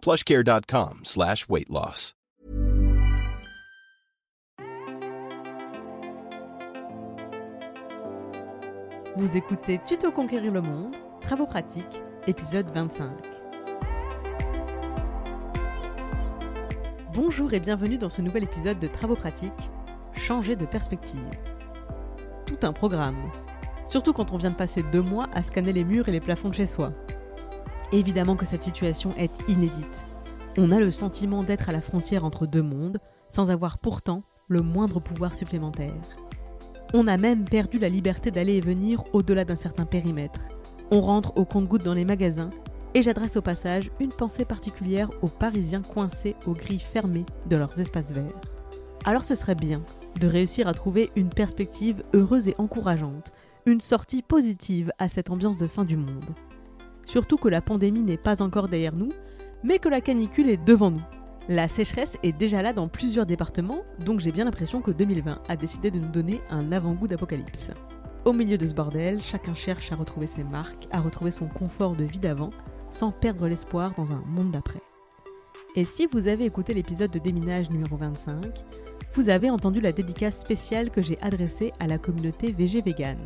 plushcare.com slash weight loss. Vous écoutez Tuto Conquérir le Monde, Travaux pratiques, épisode 25. Bonjour et bienvenue dans ce nouvel épisode de Travaux pratiques, Changer de perspective. Tout un programme, surtout quand on vient de passer deux mois à scanner les murs et les plafonds de chez soi. Évidemment que cette situation est inédite. On a le sentiment d'être à la frontière entre deux mondes, sans avoir pourtant le moindre pouvoir supplémentaire. On a même perdu la liberté d'aller et venir au-delà d'un certain périmètre. On rentre au compte-gouttes dans les magasins, et j'adresse au passage une pensée particulière aux Parisiens coincés aux grilles fermées de leurs espaces verts. Alors ce serait bien de réussir à trouver une perspective heureuse et encourageante, une sortie positive à cette ambiance de fin du monde. Surtout que la pandémie n'est pas encore derrière nous, mais que la canicule est devant nous. La sécheresse est déjà là dans plusieurs départements, donc j'ai bien l'impression que 2020 a décidé de nous donner un avant-goût d'apocalypse. Au milieu de ce bordel, chacun cherche à retrouver ses marques, à retrouver son confort de vie d'avant, sans perdre l'espoir dans un monde d'après. Et si vous avez écouté l'épisode de déminage numéro 25, vous avez entendu la dédicace spéciale que j'ai adressée à la communauté VG Vegan.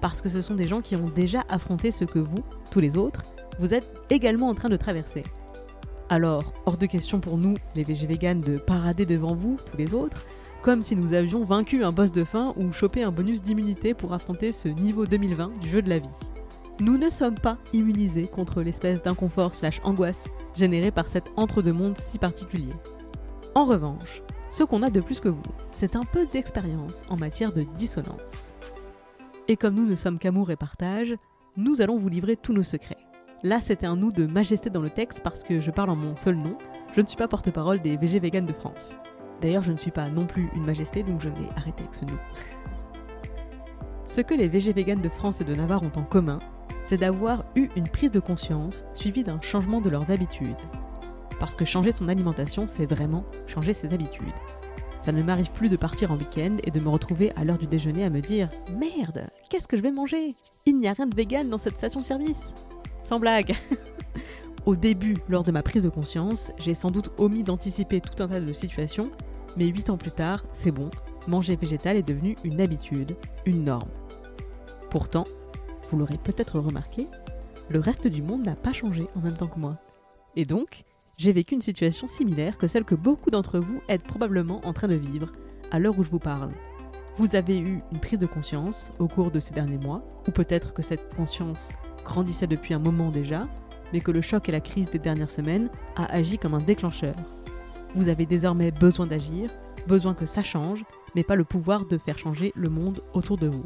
Parce que ce sont des gens qui ont déjà affronté ce que vous, tous les autres, vous êtes également en train de traverser. Alors, hors de question pour nous, les VG Vegan, de parader devant vous, tous les autres, comme si nous avions vaincu un boss de fin ou chopé un bonus d'immunité pour affronter ce niveau 2020 du jeu de la vie. Nous ne sommes pas immunisés contre l'espèce d'inconfort slash angoisse générée par cet entre-deux-mondes si particulier. En revanche, ce qu'on a de plus que vous, c'est un peu d'expérience en matière de dissonance. Et comme nous ne sommes qu'amour et partage, nous allons vous livrer tous nos secrets. Là, c'était un nous de majesté dans le texte parce que je parle en mon seul nom. Je ne suis pas porte-parole des VG Vegan de France. D'ailleurs, je ne suis pas non plus une majesté, donc je vais arrêter avec ce nous. Ce que les VG Vegan de France et de Navarre ont en commun, c'est d'avoir eu une prise de conscience suivie d'un changement de leurs habitudes. Parce que changer son alimentation, c'est vraiment changer ses habitudes. Ça ne m'arrive plus de partir en week-end et de me retrouver à l'heure du déjeuner à me dire Merde, qu'est-ce que je vais manger? Il n'y a rien de vegan dans cette station-service sans blague Au début, lors de ma prise de conscience, j'ai sans doute omis d'anticiper tout un tas de situations, mais 8 ans plus tard, c'est bon, manger végétal est devenu une habitude, une norme. Pourtant, vous l'aurez peut-être remarqué, le reste du monde n'a pas changé en même temps que moi. Et donc, j'ai vécu une situation similaire que celle que beaucoup d'entre vous êtes probablement en train de vivre à l'heure où je vous parle. Vous avez eu une prise de conscience au cours de ces derniers mois, ou peut-être que cette conscience grandissait depuis un moment déjà, mais que le choc et la crise des dernières semaines a agi comme un déclencheur. Vous avez désormais besoin d'agir, besoin que ça change, mais pas le pouvoir de faire changer le monde autour de vous.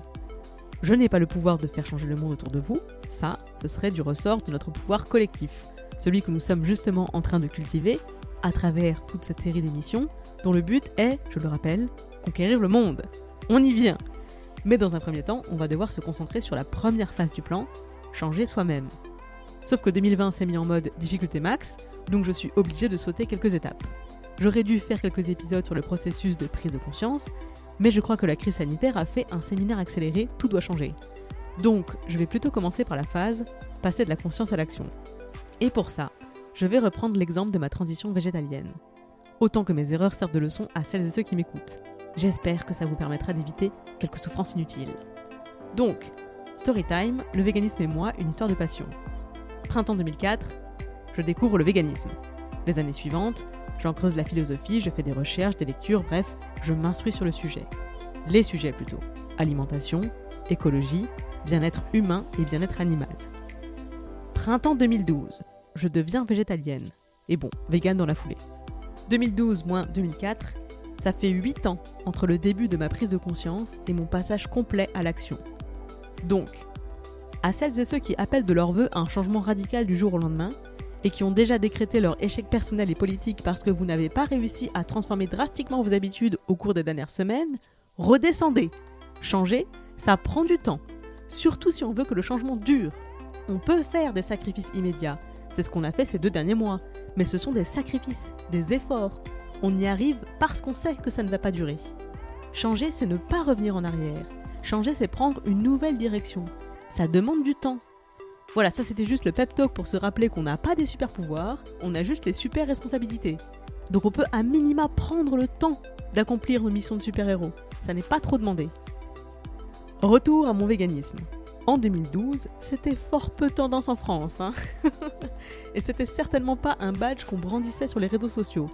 Je n'ai pas le pouvoir de faire changer le monde autour de vous, ça, ce serait du ressort de notre pouvoir collectif, celui que nous sommes justement en train de cultiver à travers toute cette série d'émissions, dont le but est, je le rappelle, conquérir le monde. On y vient. Mais dans un premier temps, on va devoir se concentrer sur la première phase du plan, changer soi-même. Sauf que 2020 s'est mis en mode difficulté max, donc je suis obligé de sauter quelques étapes. J'aurais dû faire quelques épisodes sur le processus de prise de conscience, mais je crois que la crise sanitaire a fait un séminaire accéléré Tout doit changer. Donc, je vais plutôt commencer par la phase passer de la conscience à l'action. Et pour ça, je vais reprendre l'exemple de ma transition végétalienne. Autant que mes erreurs servent de leçon à celles et ceux qui m'écoutent. J'espère que ça vous permettra d'éviter quelques souffrances inutiles. Donc, Storytime, le véganisme et moi, une histoire de passion. Printemps 2004, je découvre le véganisme. Les années suivantes, j'en creuse la philosophie, je fais des recherches, des lectures, bref, je m'instruis sur le sujet. Les sujets plutôt. Alimentation, écologie, bien-être humain et bien-être animal. Printemps 2012, je deviens végétalienne. Et bon, vegan dans la foulée. 2012 moins 2004, ça fait 8 ans entre le début de ma prise de conscience et mon passage complet à l'action. Donc, à celles et ceux qui appellent de leur vœu un changement radical du jour au lendemain, et qui ont déjà décrété leur échec personnel et politique parce que vous n'avez pas réussi à transformer drastiquement vos habitudes au cours des dernières semaines, redescendez. Changer, ça prend du temps, surtout si on veut que le changement dure. On peut faire des sacrifices immédiats, c'est ce qu'on a fait ces deux derniers mois, mais ce sont des sacrifices, des efforts. On y arrive parce qu'on sait que ça ne va pas durer. Changer, c'est ne pas revenir en arrière. Changer, c'est prendre une nouvelle direction. Ça demande du temps, voilà, ça c'était juste le pep talk pour se rappeler qu'on n'a pas des super pouvoirs, on a juste les super responsabilités. Donc on peut à minima prendre le temps d'accomplir nos missions de super-héros. Ça n'est pas trop demandé. Retour à mon véganisme. En 2012, c'était fort peu tendance en France. Hein Et c'était certainement pas un badge qu'on brandissait sur les réseaux sociaux.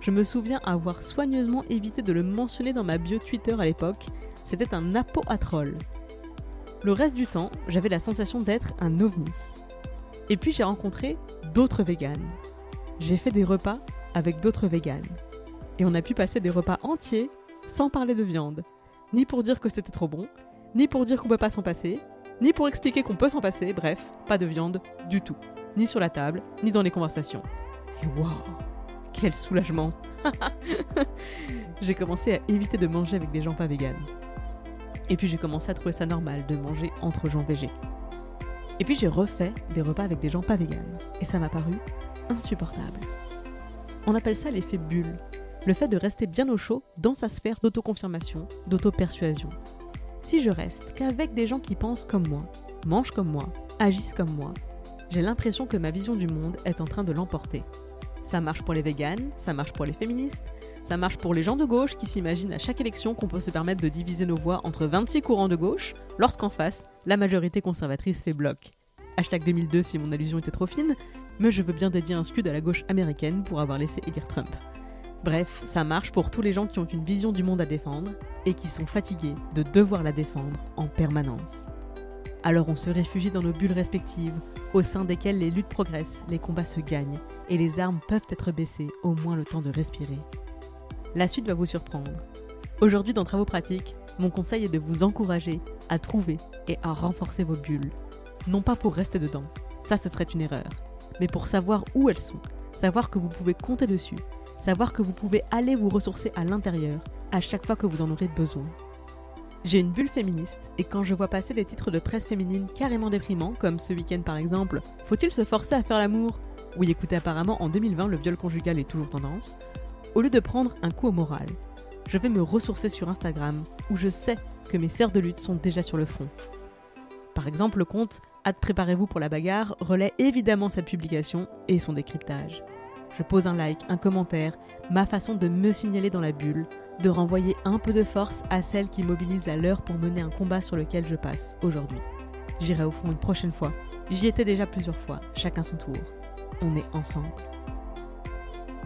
Je me souviens avoir soigneusement évité de le mentionner dans ma bio Twitter à l'époque. C'était un apo à troll. Le reste du temps, j'avais la sensation d'être un ovni. Et puis j'ai rencontré d'autres véganes. J'ai fait des repas avec d'autres véganes. Et on a pu passer des repas entiers sans parler de viande. Ni pour dire que c'était trop bon, ni pour dire qu'on peut pas s'en passer, ni pour expliquer qu'on peut s'en passer, bref, pas de viande du tout. Ni sur la table, ni dans les conversations. Et waouh Quel soulagement J'ai commencé à éviter de manger avec des gens pas véganes. Et puis j'ai commencé à trouver ça normal de manger entre gens végés. Et puis j'ai refait des repas avec des gens pas véganes. Et ça m'a paru insupportable. On appelle ça l'effet bulle. Le fait de rester bien au chaud dans sa sphère d'autoconfirmation, d'auto-persuasion. Si je reste qu'avec des gens qui pensent comme moi, mangent comme moi, agissent comme moi, j'ai l'impression que ma vision du monde est en train de l'emporter. Ça marche pour les véganes, ça marche pour les féministes, ça marche pour les gens de gauche qui s'imaginent à chaque élection qu'on peut se permettre de diviser nos voix entre 26 courants de gauche, lorsqu'en face, la majorité conservatrice fait bloc. Hashtag 2002 si mon allusion était trop fine, mais je veux bien dédier un scud à la gauche américaine pour avoir laissé élire Trump. Bref, ça marche pour tous les gens qui ont une vision du monde à défendre et qui sont fatigués de devoir la défendre en permanence. Alors on se réfugie dans nos bulles respectives, au sein desquelles les luttes progressent, les combats se gagnent et les armes peuvent être baissées au moins le temps de respirer. La suite va vous surprendre. Aujourd'hui dans Travaux pratiques, mon conseil est de vous encourager à trouver et à renforcer vos bulles. Non pas pour rester dedans, ça ce serait une erreur, mais pour savoir où elles sont, savoir que vous pouvez compter dessus, savoir que vous pouvez aller vous ressourcer à l'intérieur à chaque fois que vous en aurez besoin. J'ai une bulle féministe et quand je vois passer des titres de presse féminine carrément déprimants, comme ce week-end par exemple, faut-il se forcer à faire l'amour? Oui, écoutez, apparemment en 2020 le viol conjugal est toujours tendance. Au lieu de prendre un coup au moral, je vais me ressourcer sur Instagram où je sais que mes sœurs de lutte sont déjà sur le front. Par exemple, le compte Préparez-vous pour la bagarre relaie évidemment cette publication et son décryptage. Je pose un like, un commentaire, ma façon de me signaler dans la bulle, de renvoyer un peu de force à celles qui mobilisent la leur pour mener un combat sur lequel je passe aujourd'hui. J'irai au front une prochaine fois. J'y étais déjà plusieurs fois, chacun son tour. On est ensemble.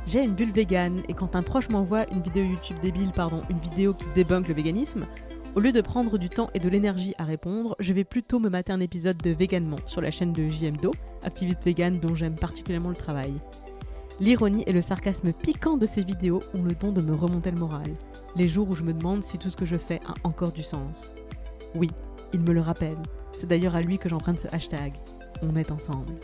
J'ai une bulle végane et quand un proche m'envoie une vidéo YouTube débile, pardon, une vidéo qui débunk le véganisme, au lieu de prendre du temps et de l'énergie à répondre, je vais plutôt me mater un épisode de Véganement sur la chaîne de JMDO, activiste végane dont j'aime particulièrement le travail. L'ironie et le sarcasme piquant de ces vidéos ont le don de me remonter le moral, les jours où je me demande si tout ce que je fais a encore du sens. Oui, il me le rappelle. C'est d'ailleurs à lui que j'emprunte ce hashtag. On est ensemble.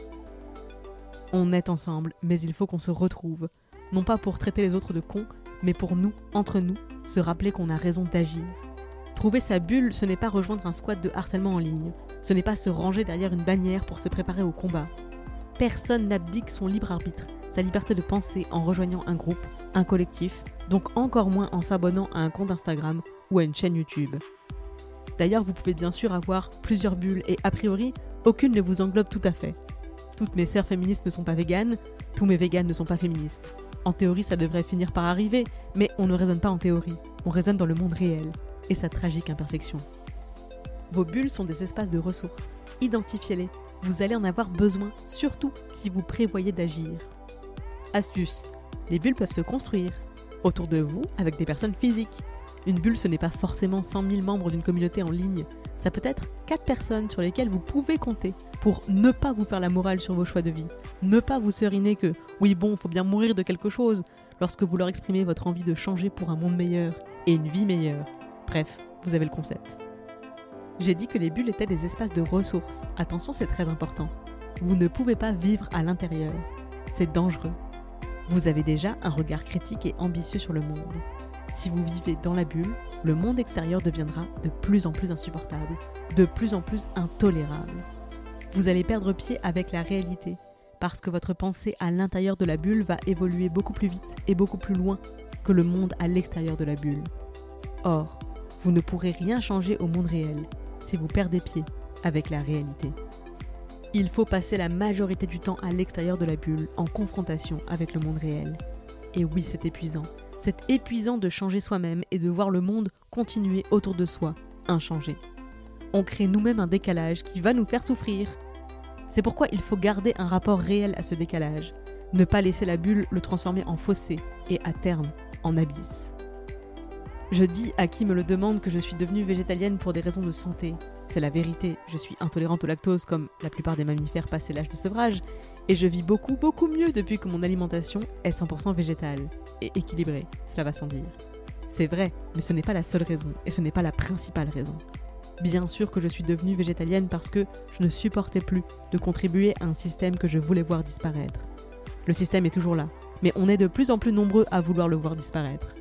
On est ensemble, mais il faut qu'on se retrouve, non pas pour traiter les autres de cons, mais pour nous, entre nous, se rappeler qu'on a raison d'agir. Trouver sa bulle, ce n'est pas rejoindre un squat de harcèlement en ligne, ce n'est pas se ranger derrière une bannière pour se préparer au combat. Personne n'abdique son libre arbitre, sa liberté de penser en rejoignant un groupe, un collectif, donc encore moins en s'abonnant à un compte Instagram ou à une chaîne YouTube. D'ailleurs, vous pouvez bien sûr avoir plusieurs bulles et a priori, aucune ne vous englobe tout à fait. Toutes mes sœurs féministes ne sont pas véganes, tous mes véganes ne sont pas féministes. En théorie, ça devrait finir par arriver, mais on ne raisonne pas en théorie, on raisonne dans le monde réel et sa tragique imperfection. Vos bulles sont des espaces de ressources. Identifiez-les, vous allez en avoir besoin, surtout si vous prévoyez d'agir. Astuce, les bulles peuvent se construire autour de vous avec des personnes physiques. Une bulle, ce n'est pas forcément 100 000 membres d'une communauté en ligne, ça peut être 4 personnes sur lesquelles vous pouvez compter pour ne pas vous faire la morale sur vos choix de vie, ne pas vous seriner que oui bon, faut bien mourir de quelque chose lorsque vous leur exprimez votre envie de changer pour un monde meilleur et une vie meilleure. Bref, vous avez le concept. J'ai dit que les bulles étaient des espaces de ressources. Attention, c'est très important. Vous ne pouvez pas vivre à l'intérieur. c'est dangereux. Vous avez déjà un regard critique et ambitieux sur le monde. Si vous vivez dans la bulle, le monde extérieur deviendra de plus en plus insupportable, de plus en plus intolérable. Vous allez perdre pied avec la réalité, parce que votre pensée à l'intérieur de la bulle va évoluer beaucoup plus vite et beaucoup plus loin que le monde à l'extérieur de la bulle. Or, vous ne pourrez rien changer au monde réel si vous perdez pied avec la réalité. Il faut passer la majorité du temps à l'extérieur de la bulle, en confrontation avec le monde réel. Et oui, c'est épuisant. C'est épuisant de changer soi-même et de voir le monde continuer autour de soi, inchangé. On crée nous-mêmes un décalage qui va nous faire souffrir. C'est pourquoi il faut garder un rapport réel à ce décalage, ne pas laisser la bulle le transformer en fossé et à terme en abysse. Je dis à qui me le demande que je suis devenue végétalienne pour des raisons de santé. C'est la vérité, je suis intolérante au lactose comme la plupart des mammifères passés l'âge de sevrage, et je vis beaucoup beaucoup mieux depuis que mon alimentation est 100% végétale et équilibrée, cela va sans dire. C'est vrai, mais ce n'est pas la seule raison, et ce n'est pas la principale raison. Bien sûr que je suis devenue végétalienne parce que je ne supportais plus de contribuer à un système que je voulais voir disparaître. Le système est toujours là, mais on est de plus en plus nombreux à vouloir le voir disparaître.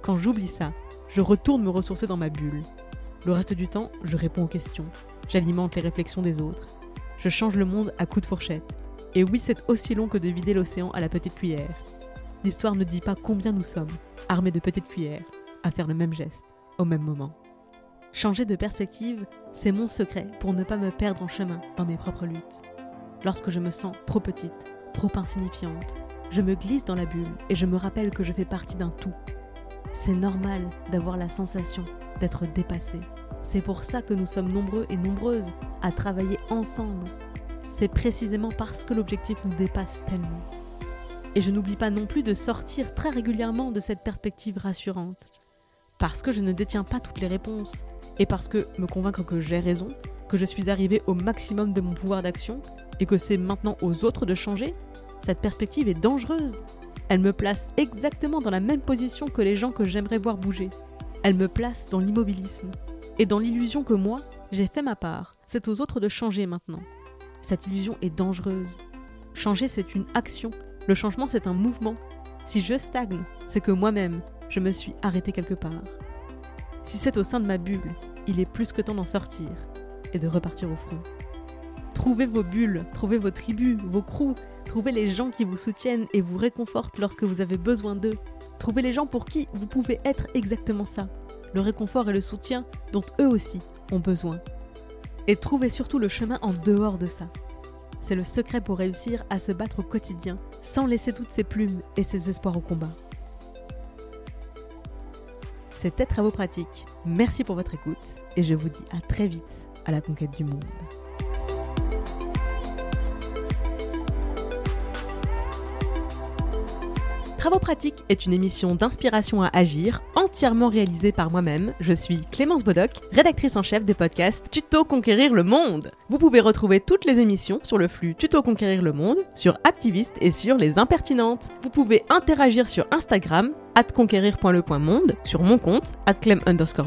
Quand j'oublie ça, je retourne me ressourcer dans ma bulle. Le reste du temps, je réponds aux questions, j'alimente les réflexions des autres, je change le monde à coups de fourchette. Et oui, c'est aussi long que de vider l'océan à la petite cuillère. L'histoire ne dit pas combien nous sommes, armés de petites cuillères, à faire le même geste, au même moment. Changer de perspective, c'est mon secret pour ne pas me perdre en chemin dans mes propres luttes. Lorsque je me sens trop petite, trop insignifiante, je me glisse dans la bulle et je me rappelle que je fais partie d'un tout c'est normal d'avoir la sensation d'être dépassé. C'est pour ça que nous sommes nombreux et nombreuses à travailler ensemble. C'est précisément parce que l'objectif nous dépasse tellement. Et je n'oublie pas non plus de sortir très régulièrement de cette perspective rassurante. Parce que je ne détiens pas toutes les réponses. Et parce que me convaincre que j'ai raison, que je suis arrivé au maximum de mon pouvoir d'action, et que c'est maintenant aux autres de changer, cette perspective est dangereuse. Elle me place exactement dans la même position que les gens que j'aimerais voir bouger. Elle me place dans l'immobilisme et dans l'illusion que moi, j'ai fait ma part. C'est aux autres de changer maintenant. Cette illusion est dangereuse. Changer, c'est une action. Le changement, c'est un mouvement. Si je stagne, c'est que moi-même, je me suis arrêté quelque part. Si c'est au sein de ma bulle, il est plus que temps d'en sortir et de repartir au front. Trouvez vos bulles, trouvez vos tribus, vos crews, Trouvez les gens qui vous soutiennent et vous réconfortent lorsque vous avez besoin d'eux. Trouvez les gens pour qui vous pouvez être exactement ça. Le réconfort et le soutien dont eux aussi ont besoin. Et trouvez surtout le chemin en dehors de ça. C'est le secret pour réussir à se battre au quotidien sans laisser toutes ses plumes et ses espoirs au combat. C'était Travaux pratiques. Merci pour votre écoute et je vous dis à très vite à la conquête du monde. Travaux pratiques est une émission d'inspiration à agir, entièrement réalisée par moi-même. Je suis Clémence Bodoc, rédactrice en chef des podcasts Tuto Conquérir le Monde. Vous pouvez retrouver toutes les émissions sur le flux Tuto Conquérir le Monde, sur Activiste et sur Les Impertinentes. Vous pouvez interagir sur Instagram at conquérir.le.monde, sur mon compte, at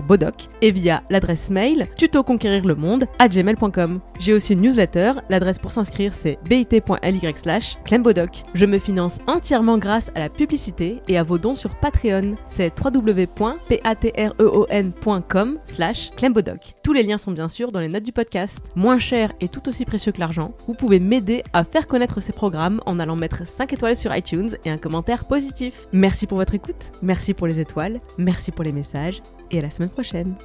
bodoc, et via l'adresse mail tutoconquérirlemonde at gmail.com. J'ai aussi une newsletter, l'adresse pour s'inscrire c'est bit.ly slash clembodoc. Je me finance entièrement grâce à la publicité et à vos dons sur Patreon, c'est www.patreon.com slash clembodoc. Tous les liens sont bien sûr dans les notes du podcast. Moins cher et tout aussi précieux que l'argent, vous pouvez m'aider à faire connaître ces programmes en allant mettre 5 étoiles sur iTunes et un commentaire positif. Merci pour votre merci pour les étoiles, merci pour les messages et à la semaine prochaine.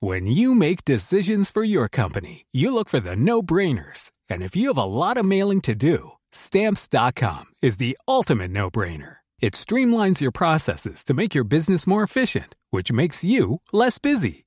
When you make decisions for your company, you look for the no-brainers. And if you have a lot of mailing to do, stamps.com is the ultimate no-brainer. It streamlines your processes to make your business more efficient, which makes you less busy.